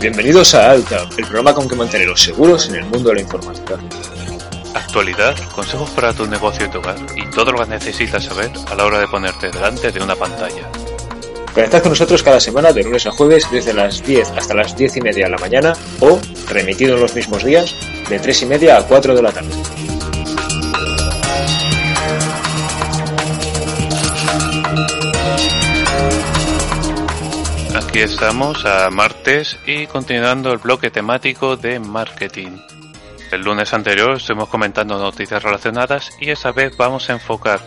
Bienvenidos a Alta, el programa con que manteneros seguros en el mundo de la informática. Actualidad, consejos para tu negocio y tu hogar y todo lo que necesitas saber a la hora de ponerte delante de una pantalla. Conectad con nosotros cada semana de lunes a jueves desde las 10 hasta las 10 y media de la mañana o, remitido en los mismos días, de 3 y media a 4 de la tarde. Aquí estamos a martes y continuando el bloque temático de marketing. El lunes anterior estuvimos comentando noticias relacionadas y esta vez vamos a enfocar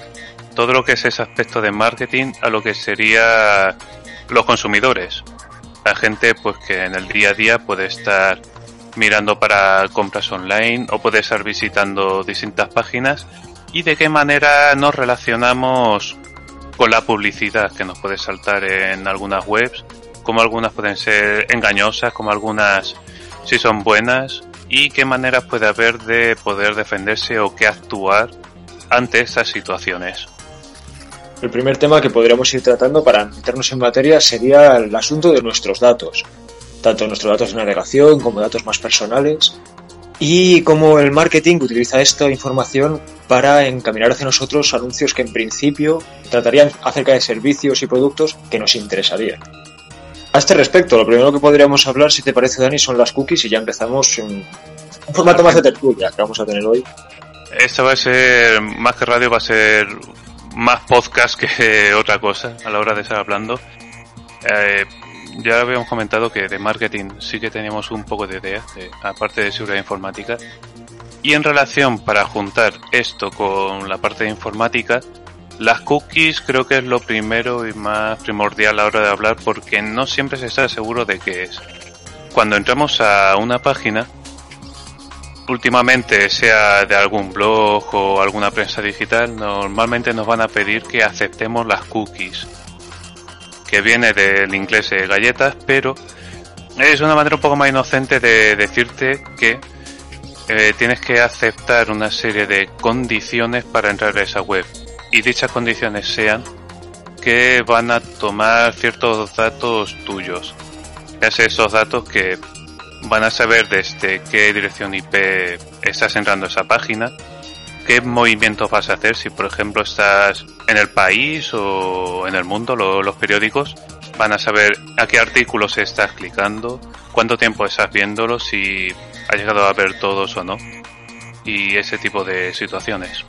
todo lo que es ese aspecto de marketing a lo que sería los consumidores. La gente pues que en el día a día puede estar mirando para compras online o puede estar visitando distintas páginas y de qué manera nos relacionamos con la publicidad que nos puede saltar en algunas webs, como algunas pueden ser engañosas, como algunas si son buenas y qué maneras puede haber de poder defenderse o qué actuar ante estas situaciones. El primer tema que podríamos ir tratando para meternos en materia sería el asunto de nuestros datos, tanto nuestros datos de navegación como datos más personales, y cómo el marketing utiliza esta información para encaminar hacia nosotros anuncios que en principio tratarían acerca de servicios y productos que nos interesarían. A este respecto, lo primero que podríamos hablar, si te parece, Dani, son las cookies y ya empezamos en un formato más de tertulia que vamos a tener hoy. Esto va a ser, más que radio, va a ser más podcast que otra cosa a la hora de estar hablando. Eh, ya habíamos comentado que de marketing sí que teníamos un poco de idea, aparte de seguridad informática. Y en relación para juntar esto con la parte de informática, las cookies creo que es lo primero y más primordial a la hora de hablar porque no siempre se está seguro de qué es. Cuando entramos a una página, últimamente sea de algún blog o alguna prensa digital, normalmente nos van a pedir que aceptemos las cookies, que viene del inglés de galletas, pero es una manera un poco más inocente de decirte que eh, tienes que aceptar una serie de condiciones para entrar a esa web y dichas condiciones sean que van a tomar ciertos datos tuyos. Es esos datos que van a saber desde qué dirección IP estás entrando esa página, qué movimientos vas a hacer, si por ejemplo estás en el país o en el mundo, los periódicos, van a saber a qué artículos estás clicando, cuánto tiempo estás viéndolo, si has llegado a ver todos o no, y ese tipo de situaciones.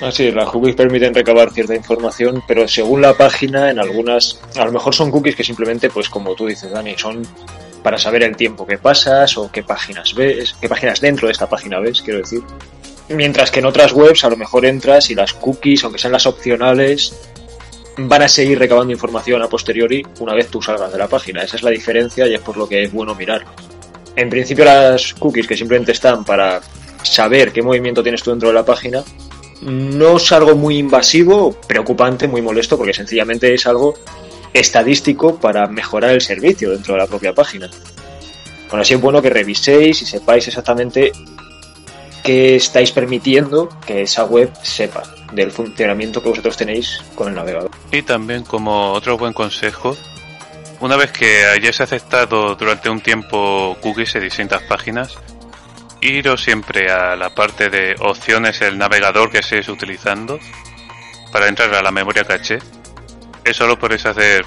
Así, las cookies permiten recabar cierta información, pero según la página, en algunas, a lo mejor son cookies que simplemente, pues como tú dices, Dani, son para saber el tiempo que pasas o qué páginas ves, qué páginas dentro de esta página ves, quiero decir. Mientras que en otras webs a lo mejor entras y las cookies, aunque sean las opcionales, van a seguir recabando información a posteriori una vez tú salgas de la página. Esa es la diferencia y es por lo que es bueno mirar. En principio las cookies que simplemente están para saber qué movimiento tienes tú dentro de la página, no es algo muy invasivo, preocupante, muy molesto, porque sencillamente es algo estadístico para mejorar el servicio dentro de la propia página. Bueno, así es bueno que reviséis y sepáis exactamente qué estáis permitiendo que esa web sepa del funcionamiento que vosotros tenéis con el navegador. Y también como otro buen consejo, una vez que hayáis aceptado durante un tiempo cookies de distintas páginas, iros siempre a la parte de opciones del navegador que estéis utilizando para entrar a la memoria caché eso lo podéis hacer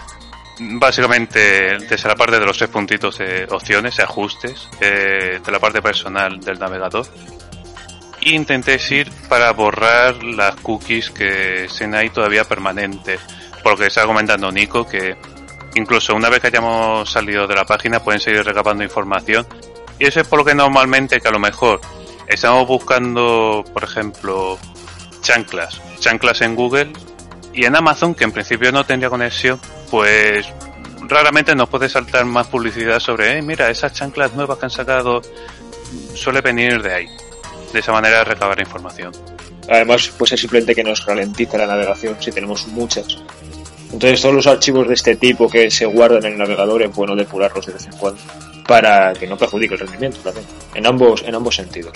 básicamente desde la parte de los tres puntitos de opciones, ajustes, eh, de la parte personal del navegador. E intentéis ir para borrar las cookies que estén ahí todavía permanentes. Porque está comentando Nico que incluso una vez que hayamos salido de la página pueden seguir recabando información Y eso es por lo que normalmente que a lo mejor estamos buscando, por ejemplo, chanclas, chanclas en Google y en Amazon, que en principio no tendría conexión, pues raramente nos puede saltar más publicidad sobre, eh, mira, esas chanclas nuevas que han sacado suele venir de ahí. De esa manera recabar información. Además, pues es simplemente que nos ralentiza la navegación si tenemos muchas. Entonces, todos los archivos de este tipo que se guardan en el navegador es bueno depurarlos de vez en cuando para que no perjudique el rendimiento también. En ambos, en ambos sentidos,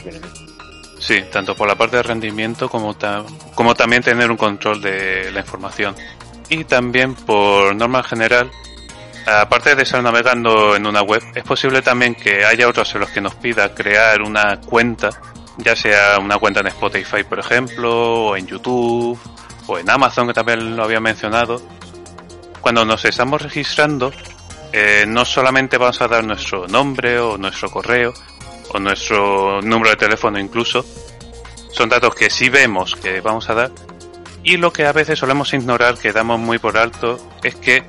Sí, tanto por la parte de rendimiento como, como también tener un control de la información. Y también por norma general, aparte de estar navegando en una web, es posible también que haya otros en los que nos pida crear una cuenta, ya sea una cuenta en Spotify, por ejemplo, o en YouTube, o en Amazon, que también lo había mencionado. Cuando nos estamos registrando, eh, no solamente vamos a dar nuestro nombre o nuestro correo, o nuestro número de teléfono incluso, son datos que sí vemos que vamos a dar, y lo que a veces solemos ignorar, que damos muy por alto, es que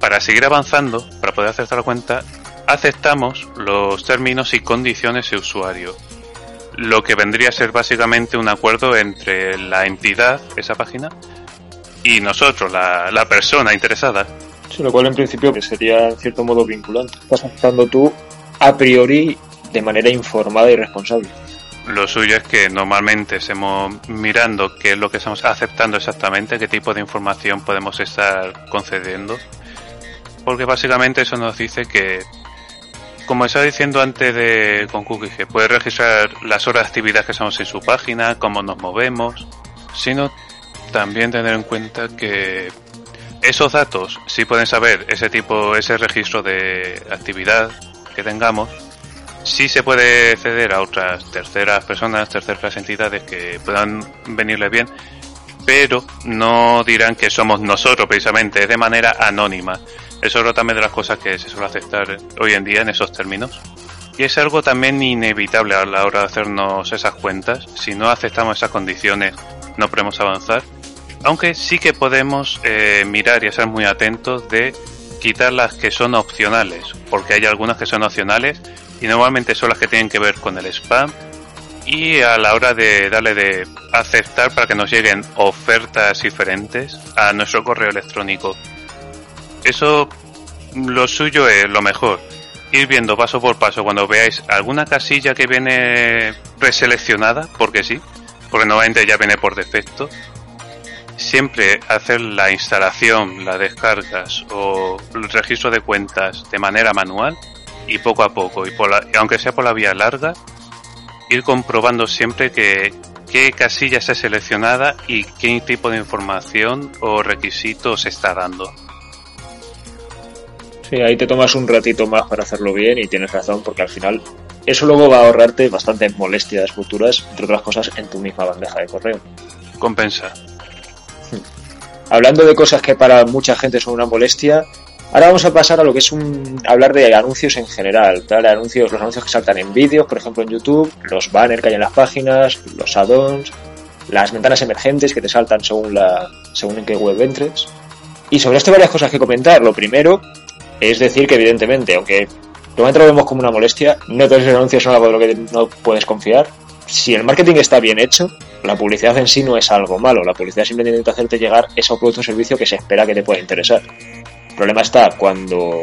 para seguir avanzando, para poder aceptar la cuenta, aceptamos los términos y condiciones de usuario. Lo que vendría a ser básicamente un acuerdo entre la entidad, esa página, y nosotros, la, la persona interesada. Sí, lo cual en principio sería en cierto modo vinculante. Estás aceptando tú a priori de manera informada y responsable. Lo suyo es que normalmente estemos mirando qué es lo que estamos aceptando exactamente, qué tipo de información podemos estar concediendo porque básicamente eso nos dice que, como estaba diciendo antes de con Cookie, que puede registrar las horas de actividad que estamos en su página, cómo nos movemos, sino también tener en cuenta que esos datos sí pueden saber ese tipo, ese registro de actividad que tengamos, sí se puede acceder a otras terceras personas, terceras entidades que puedan venirle bien, pero no dirán que somos nosotros precisamente, de manera anónima. Eso es también de las cosas que se suele aceptar hoy en día en esos términos. Y es algo también inevitable a la hora de hacernos esas cuentas. Si no aceptamos esas condiciones, no podemos avanzar. Aunque sí que podemos eh, mirar y ser muy atentos de quitar las que son opcionales, porque hay algunas que son opcionales y normalmente son las que tienen que ver con el spam y a la hora de darle de aceptar para que nos lleguen ofertas diferentes a nuestro correo electrónico eso lo suyo es lo mejor. Ir viendo paso por paso cuando veáis alguna casilla que viene preseleccionada, porque sí, porque normalmente ya viene por defecto. Siempre hacer la instalación, las descargas o el registro de cuentas de manera manual y poco a poco, y por aunque sea por la vía larga, ir comprobando siempre que qué casilla está seleccionada y qué tipo de información o requisitos se está dando. Sí, ahí te tomas un ratito más para hacerlo bien y tienes razón, porque al final eso luego va a ahorrarte bastantes molestias futuras, entre otras cosas, en tu misma bandeja de correo. Compensa. Hablando de cosas que para mucha gente son una molestia, ahora vamos a pasar a lo que es un hablar de anuncios en general, los anuncios que saltan en vídeos, por ejemplo en YouTube, los banners que hay en las páginas, los add-ons, las ventanas emergentes que te saltan según la según en qué web entres. Y sobre esto varias cosas que comentar. Lo primero es decir, que evidentemente, aunque lo vemos como una molestia, no todos los anuncios son algo de lo que no puedes confiar. Si el marketing está bien hecho, la publicidad en sí no es algo malo. La publicidad simplemente intenta hacerte llegar ese producto o servicio que se espera que te pueda interesar. El problema está cuando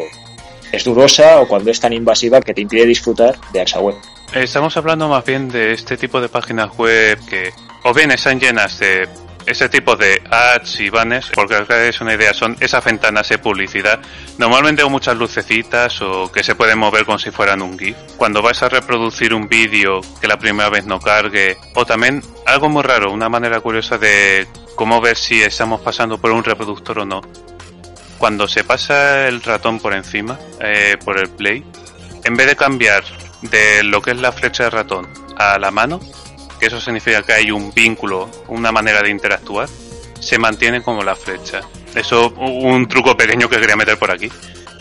es durosa o cuando es tan invasiva que te impide disfrutar de esa web. Estamos hablando más bien de este tipo de páginas web que o bien están llenas de ese tipo de ads y banners, porque es una idea, son esas ventanas de publicidad, normalmente con muchas lucecitas o que se pueden mover como si fueran un GIF. Cuando vais a reproducir un vídeo que la primera vez no cargue, o también algo muy raro, una manera curiosa de cómo ver si estamos pasando por un reproductor o no. Cuando se pasa el ratón por encima, eh, por el play, en vez de cambiar de lo que es la flecha de ratón a la mano, que eso significa que hay un vínculo, una manera de interactuar, se mantiene como la flecha. Eso, un truco pequeño que quería meter por aquí,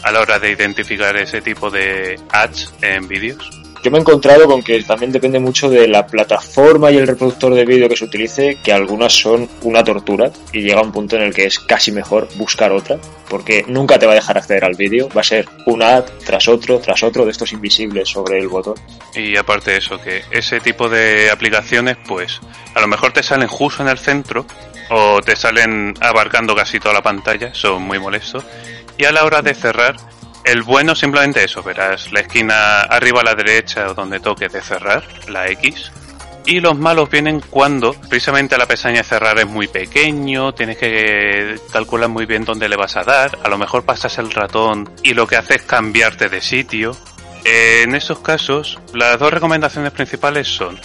a la hora de identificar ese tipo de ads en vídeos. Yo me he encontrado con que también depende mucho de la plataforma y el reproductor de vídeo que se utilice, que algunas son una tortura y llega un punto en el que es casi mejor buscar otra, porque nunca te va a dejar acceder al vídeo, va a ser un ad tras otro, tras otro de estos invisibles sobre el botón. Y aparte de eso, que ese tipo de aplicaciones, pues a lo mejor te salen justo en el centro o te salen abarcando casi toda la pantalla, son muy molestos. Y a la hora de cerrar, el bueno simplemente eso, verás la esquina arriba a la derecha o donde toque de cerrar, la X. Y los malos vienen cuando precisamente la pestaña de cerrar es muy pequeño, tienes que calcular muy bien dónde le vas a dar, a lo mejor pasas el ratón y lo que hace es cambiarte de sitio. En esos casos, las dos recomendaciones principales son,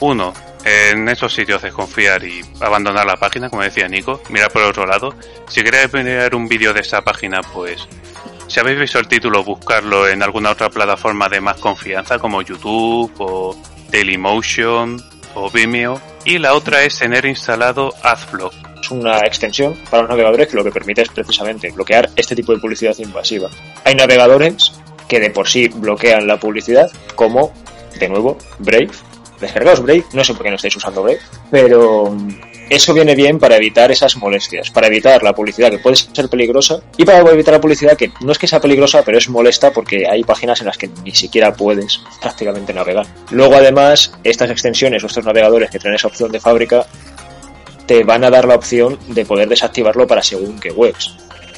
uno, en esos sitios desconfiar y abandonar la página, como decía Nico, mirar por otro lado. Si queréis ver un vídeo de esa página, pues si habéis visto el título, buscarlo en alguna otra plataforma de más confianza como YouTube o Dailymotion o Vimeo. Y la otra es tener instalado AdBlock. Es una extensión para los navegadores que lo que permite es precisamente bloquear este tipo de publicidad invasiva. Hay navegadores que de por sí bloquean la publicidad, como, de nuevo, Brave, descargaos Brave, no sé por qué no estáis usando Brave, pero mm, eso viene bien para evitar esas molestias, para evitar la publicidad que puede ser peligrosa y para evitar la publicidad que no es que sea peligrosa, pero es molesta porque hay páginas en las que ni siquiera puedes prácticamente navegar. Luego además, estas extensiones o estos navegadores que tienen esa opción de fábrica te van a dar la opción de poder desactivarlo para según qué webs.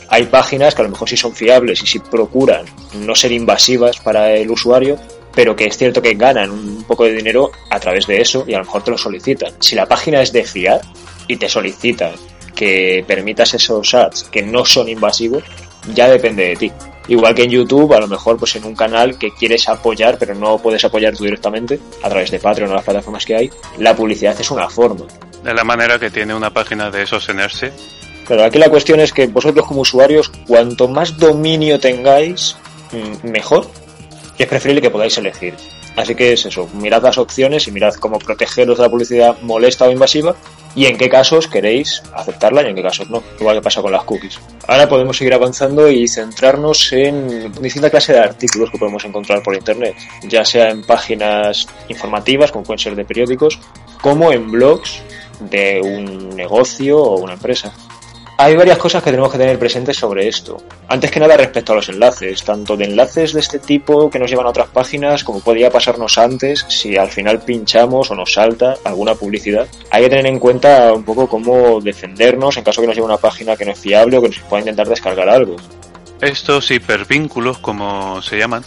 Hay páginas que a lo mejor sí son fiables y sí procuran no ser invasivas para el usuario, pero que es cierto que ganan un poco de dinero a través de eso y a lo mejor te lo solicitan. Si la página es de fiar y te solicitan que permitas esos ads que no son invasivos, ya depende de ti. Igual que en YouTube, a lo mejor pues en un canal que quieres apoyar, pero no puedes apoyar tú directamente, a través de Patreon o las plataformas que hay, la publicidad es una forma. De la manera que tiene una página de sostenerse. Pero aquí la cuestión es que vosotros como usuarios, cuanto más dominio tengáis, mm, mejor, y es preferible que podáis elegir. Así que es eso, mirad las opciones y mirad cómo protegeros de la publicidad molesta o invasiva y en qué casos queréis aceptarla y en qué casos no, igual que pasa con las cookies. Ahora podemos seguir avanzando y centrarnos en distinta clase de artículos que podemos encontrar por internet, ya sea en páginas informativas, como pueden ser de periódicos, como en blogs de un negocio o una empresa. Hay varias cosas que tenemos que tener presentes sobre esto. Antes que nada respecto a los enlaces, tanto de enlaces de este tipo que nos llevan a otras páginas como podría pasarnos antes si al final pinchamos o nos salta alguna publicidad. Hay que tener en cuenta un poco cómo defendernos en caso que nos lleve una página que no es fiable o que nos pueda intentar descargar algo. Estos hipervínculos, como se llaman,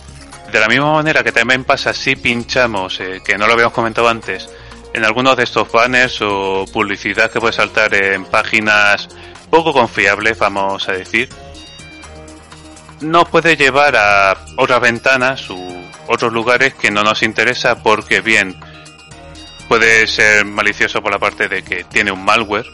de la misma manera que también pasa si pinchamos, eh, que no lo habíamos comentado antes, en algunos de estos banners o publicidad que puede saltar en páginas poco confiables, vamos a decir, nos puede llevar a otras ventanas u otros lugares que no nos interesa porque bien puede ser malicioso por la parte de que tiene un malware,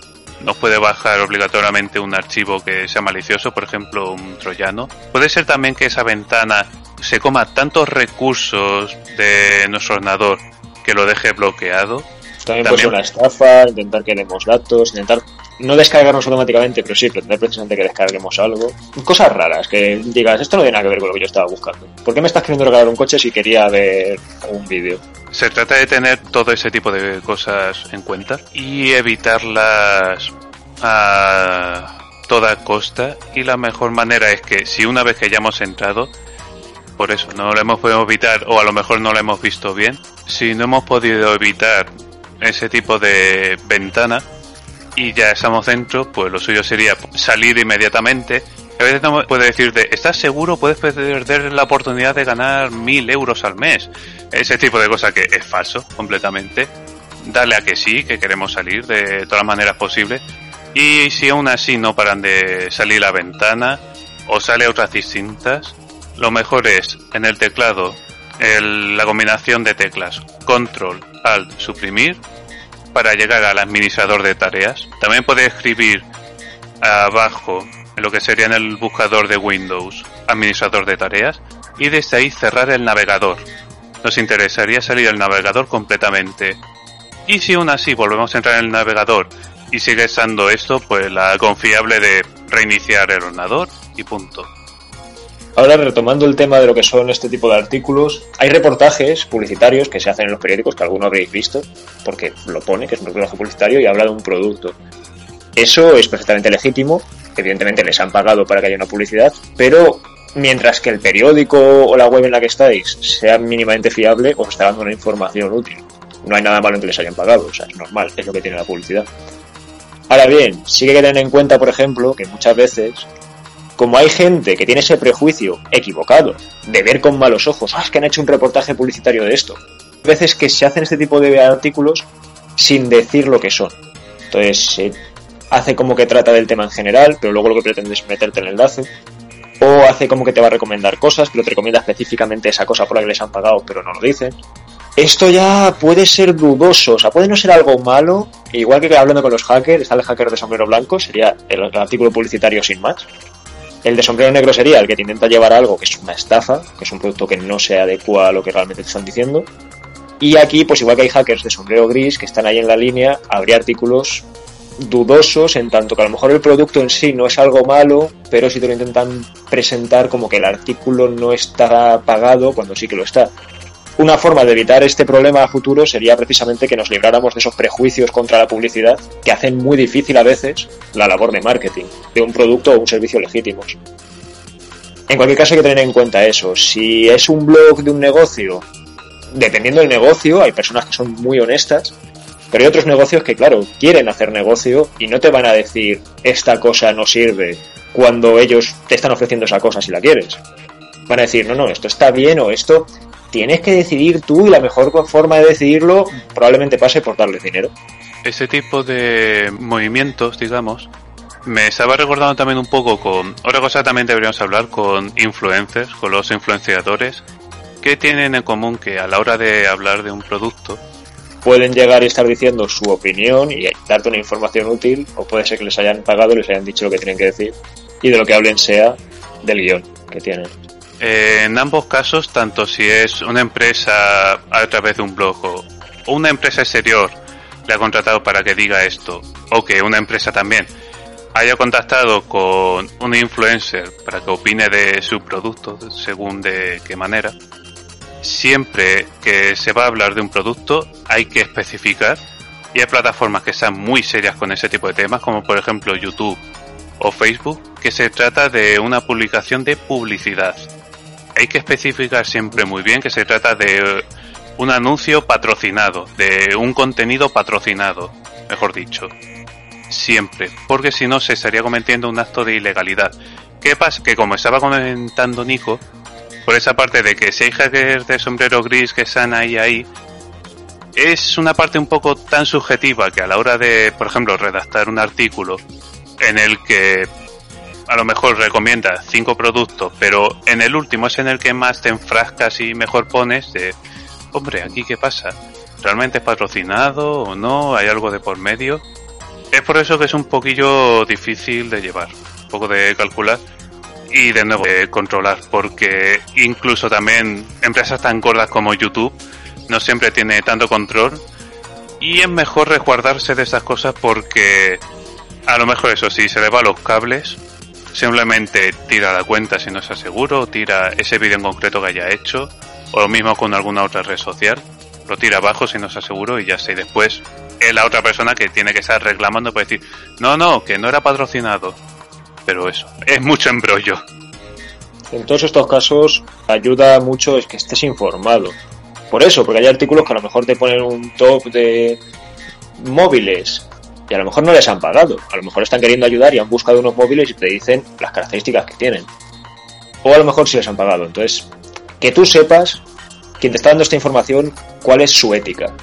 nos puede bajar obligatoriamente un archivo que sea malicioso, por ejemplo un troyano. Puede ser también que esa ventana se coma tantos recursos de nuestro ordenador que lo deje bloqueado. También, puede ser una estafa, intentar que demos datos, intentar no descargarnos automáticamente, pero sí pretender precisamente que descarguemos algo. Cosas raras, que digas, esto no tiene nada que ver con lo que yo estaba buscando. ¿Por qué me estás queriendo regalar un coche si quería ver un vídeo? Se trata de tener todo ese tipo de cosas en cuenta y evitarlas a toda costa. Y la mejor manera es que si una vez que ya hemos entrado, por eso no lo hemos podido evitar o a lo mejor no lo hemos visto bien, si no hemos podido evitar ese tipo de ventana, y ya estamos dentro, pues lo suyo sería salir inmediatamente. A veces no puede decir de, ¿estás seguro? Puedes perder la oportunidad de ganar mil euros al mes. Ese tipo de cosas que es falso completamente. Dale a que sí, que queremos salir de todas las maneras posibles. Y si aún así no paran de salir la ventana o sale otras distintas, lo mejor es en el teclado la combinación de teclas control, alt, suprimir para llegar al administrador de tareas. También puede escribir abajo, lo que sería en el buscador de Windows, administrador de tareas, y desde ahí cerrar el navegador. Nos interesaría salir el navegador completamente. Y si aún así volvemos a entrar en el navegador y sigue estando esto, pues la confiable de reiniciar el ordenador y punto. Ahora retomando el tema de lo que son este tipo de artículos, hay reportajes publicitarios que se hacen en los periódicos que alguno habréis visto, porque lo pone, que es un reportaje publicitario y habla de un producto. Eso es perfectamente legítimo, evidentemente les han pagado para que haya una publicidad, pero mientras que el periódico o la web en la que estáis sea mínimamente fiable, os está dando una información útil. No hay nada malo en que les hayan pagado, o sea, es normal, es lo que tiene la publicidad. Ahora bien, sí que hay que tener en cuenta, por ejemplo, que muchas veces como hay gente que tiene ese prejuicio equivocado de ver con malos ojos, ah, es que han hecho un reportaje publicitario de esto. A veces que se hacen este tipo de artículos sin decir lo que son. Entonces se hace como que trata del tema en general, pero luego lo que pretende es meterte en el enlace. O hace como que te va a recomendar cosas, pero te recomienda específicamente esa cosa por la que les han pagado, pero no lo dicen. Esto ya puede ser dudoso, o sea, puede no ser algo malo, igual que hablando con los hackers, está el hacker de sombrero blanco, sería el artículo publicitario sin más el de sombrero negro sería el que te intenta llevar algo que es una estafa, que es un producto que no se adecua a lo que realmente te están diciendo. Y aquí, pues igual que hay hackers de sombrero gris que están ahí en la línea, habría artículos dudosos en tanto que a lo mejor el producto en sí no es algo malo, pero si te lo intentan presentar como que el artículo no está pagado cuando sí que lo está. Una forma de evitar este problema a futuro sería precisamente que nos libráramos de esos prejuicios contra la publicidad que hacen muy difícil a veces la labor de marketing de un producto o un servicio legítimos. En cualquier caso hay que tener en cuenta eso. Si es un blog de un negocio, dependiendo del negocio, hay personas que son muy honestas, pero hay otros negocios que, claro, quieren hacer negocio y no te van a decir esta cosa no sirve cuando ellos te están ofreciendo esa cosa si la quieres. Van a decir, no, no, esto está bien o esto tienes que decidir tú y la mejor forma de decidirlo probablemente pase por darle dinero. Ese tipo de movimientos, digamos, me estaba recordando también un poco con otra cosa también deberíamos hablar con influencers, con los influenciadores, que tienen en común que a la hora de hablar de un producto pueden llegar y estar diciendo su opinión y darte una información útil, o puede ser que les hayan pagado y les hayan dicho lo que tienen que decir, y de lo que hablen sea del guion que tienen. Eh, en ambos casos, tanto si es una empresa a través de un blog o una empresa exterior le ha contratado para que diga esto, o que una empresa también haya contactado con un influencer para que opine de su producto, según de qué manera, siempre que se va a hablar de un producto hay que especificar. Y hay plataformas que sean muy serias con ese tipo de temas, como por ejemplo YouTube o Facebook, que se trata de una publicación de publicidad hay que especificar siempre muy bien que se trata de un anuncio patrocinado, de un contenido patrocinado, mejor dicho. Siempre, porque si no se estaría cometiendo un acto de ilegalidad. ¿Qué pasa? Que como estaba comentando Nico, por esa parte de que si hay hackers de sombrero gris que están ahí ahí, es una parte un poco tan subjetiva que a la hora de, por ejemplo, redactar un artículo en el que a lo mejor recomienda cinco productos, pero en el último es en el que más te enfrascas y mejor pones de, hombre, aquí qué pasa, ¿realmente es patrocinado o no? ¿Hay algo de por medio? Es por eso que es un poquillo difícil de llevar, un poco de calcular y de nuevo de controlar, porque incluso también empresas tan gordas como YouTube no siempre tiene tanto control y es mejor resguardarse de esas cosas porque a lo mejor eso sí, se le va los cables simplemente tira la cuenta si no está seguro, tira ese vídeo en concreto que haya hecho, o lo mismo con alguna otra red social, lo tira abajo si no está seguro y ya sé. después es la otra persona que tiene que estar reclamando para decir, no, no, que no era patrocinado. Pero eso, es mucho embrollo. En todos estos casos ayuda mucho es que estés informado. Por eso, porque hay artículos que a lo mejor te ponen un top de móviles y a lo mejor no les han pagado, a lo mejor están queriendo ayudar y han buscado unos móviles y te dicen las características que tienen. O a lo mejor sí les han pagado. Entonces, que tú sepas, quien te está dando esta información, cuál es su ética.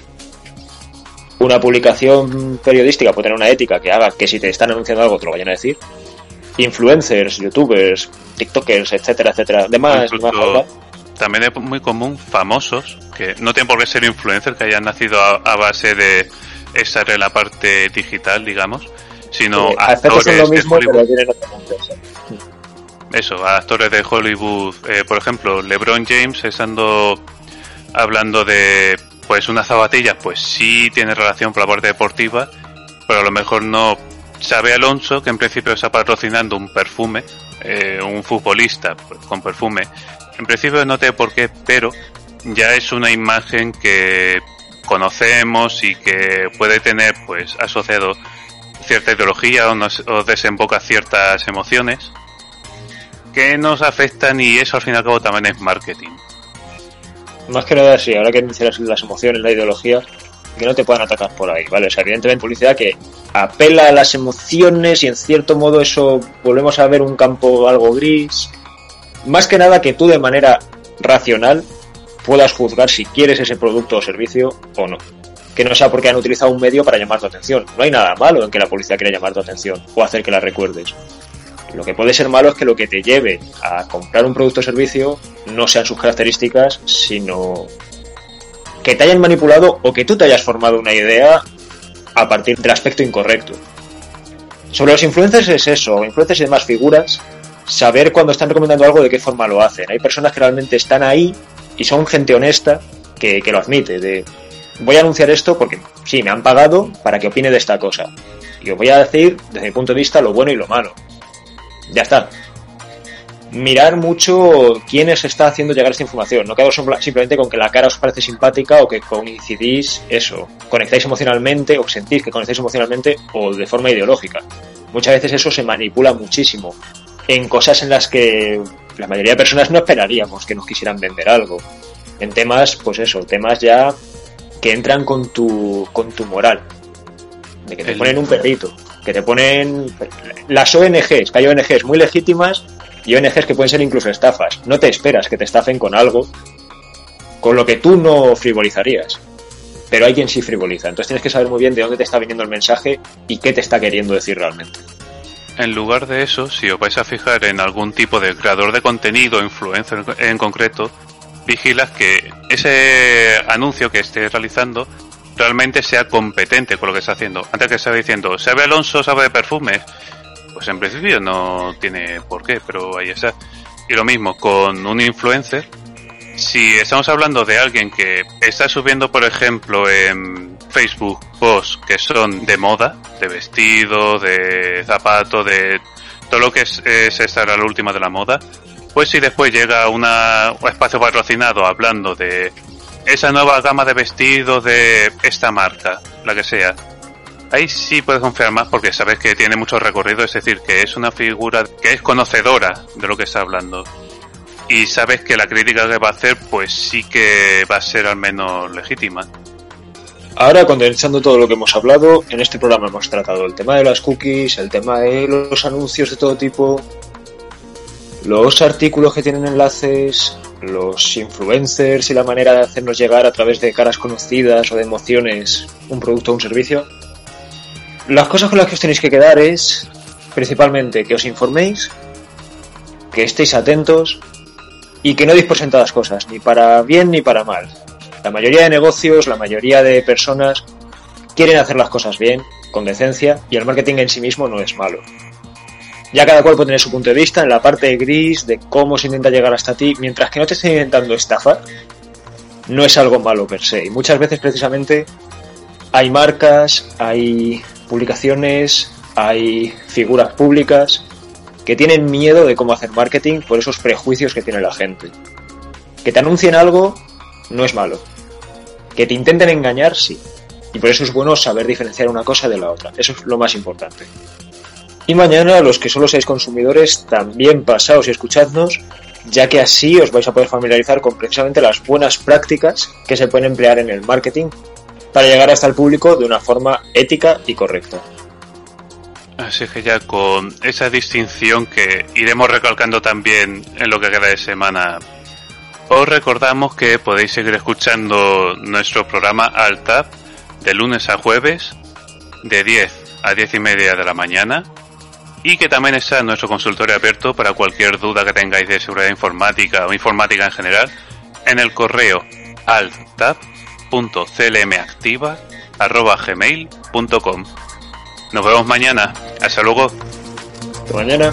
Una publicación periodística puede tener una ética que haga que si te están anunciando algo te lo vayan a decir. Influencers, youtubers, tiktokers, etcétera, etcétera. Demás, también es muy común famosos que no tienen por qué ser influencers que hayan nacido a base de esa es la parte digital, digamos, sino actores de Hollywood. Eso, actores de Hollywood, eh, por ejemplo, LeBron James estando hablando de pues una zapatilla, pues sí tiene relación con la parte deportiva, pero a lo mejor no sabe Alonso que en principio está patrocinando un perfume eh, un futbolista pues, con perfume, en principio no tiene por qué, pero ya es una imagen que conocemos y que puede tener pues asociado cierta ideología o, nos, o desemboca ciertas emociones que nos afectan y eso al fin y al cabo también es marketing. Más que nada, sí, ahora que mencionas las emociones, la ideología, que no te puedan atacar por ahí, ¿vale? O sea, evidentemente publicidad que apela a las emociones y en cierto modo eso volvemos a ver un campo algo gris. Más que nada que tú de manera racional puedas juzgar si quieres ese producto o servicio o no. Que no sea porque han utilizado un medio para llamar tu atención. No hay nada malo en que la publicidad quiera llamar tu atención o hacer que la recuerdes. Lo que puede ser malo es que lo que te lleve a comprar un producto o servicio no sean sus características, sino que te hayan manipulado o que tú te hayas formado una idea a partir del aspecto incorrecto. Sobre los influencers es eso, influencers y demás figuras, saber cuando están recomendando algo de qué forma lo hacen. Hay personas que realmente están ahí y son gente honesta que, que lo admite, de voy a anunciar esto porque sí, me han pagado para que opine de esta cosa. Y os voy a decir, desde mi punto de vista, lo bueno y lo malo. Ya está. Mirar mucho quién os está haciendo llegar esta información. No quedaros simplemente con que la cara os parece simpática o que coincidís eso, conectáis emocionalmente o sentís que conectáis emocionalmente o de forma ideológica. Muchas veces eso se manipula muchísimo en cosas en las que la mayoría de personas no esperaríamos que nos quisieran vender algo. En temas, pues eso, temas ya que entran con tu, con tu moral. De que te ponen un perrito, que te ponen las ONGs, que hay ONGs muy legítimas y ONGs que pueden ser incluso estafas. No te esperas que te estafen con algo con lo que tú no frivolizarías. Pero hay quien sí frivoliza. Entonces tienes que saber muy bien de dónde te está viniendo el mensaje y qué te está queriendo decir realmente. En lugar de eso, si os vais a fijar en algún tipo de creador de contenido influencer en concreto, vigilas que ese anuncio que estés realizando realmente sea competente con lo que está haciendo. Antes que esté diciendo, ¿sabe Alonso sabe de perfumes? Pues en principio no tiene por qué, pero ahí está. Y lo mismo con un influencer. Si estamos hablando de alguien que está subiendo, por ejemplo, en Facebook posts que son de moda, de vestido, de zapato, de todo lo que es, es estar a la última de la moda, pues si después llega una, un espacio patrocinado hablando de esa nueva gama de vestidos de esta marca, la que sea. Ahí sí puedes confiar más porque sabes que tiene mucho recorrido, es decir, que es una figura que es conocedora de lo que está hablando. Y sabes que la crítica que va a hacer, pues sí que va a ser al menos legítima. Ahora, condensando todo lo que hemos hablado, en este programa hemos tratado el tema de las cookies, el tema de los anuncios de todo tipo, los artículos que tienen enlaces, los influencers y la manera de hacernos llegar a través de caras conocidas o de emociones un producto o un servicio. Las cosas con las que os tenéis que quedar es principalmente que os informéis, que estéis atentos y que no deis por sentadas cosas, ni para bien ni para mal. La mayoría de negocios, la mayoría de personas quieren hacer las cosas bien, con decencia, y el marketing en sí mismo no es malo. Ya cada cual puede tener su punto de vista en la parte gris de cómo se intenta llegar hasta ti, mientras que no te esté intentando estafar, no es algo malo per se. Y muchas veces precisamente hay marcas, hay publicaciones, hay figuras públicas que tienen miedo de cómo hacer marketing por esos prejuicios que tiene la gente. Que te anuncien algo no es malo. Que te intenten engañar, sí. Y por eso es bueno saber diferenciar una cosa de la otra. Eso es lo más importante. Y mañana, los que solo seáis consumidores, también pasaos y escuchadnos, ya que así os vais a poder familiarizar con precisamente las buenas prácticas que se pueden emplear en el marketing para llegar hasta el público de una forma ética y correcta. Así que ya con esa distinción que iremos recalcando también en lo que queda de semana, os recordamos que podéis seguir escuchando nuestro programa Alta de lunes a jueves de 10 a 10 y media de la mañana y que también está nuestro consultorio abierto para cualquier duda que tengáis de seguridad informática o informática en general en el correo alttab.clmactiva.gmail.com Nos vemos mañana. Hasta luego. Hasta mañana.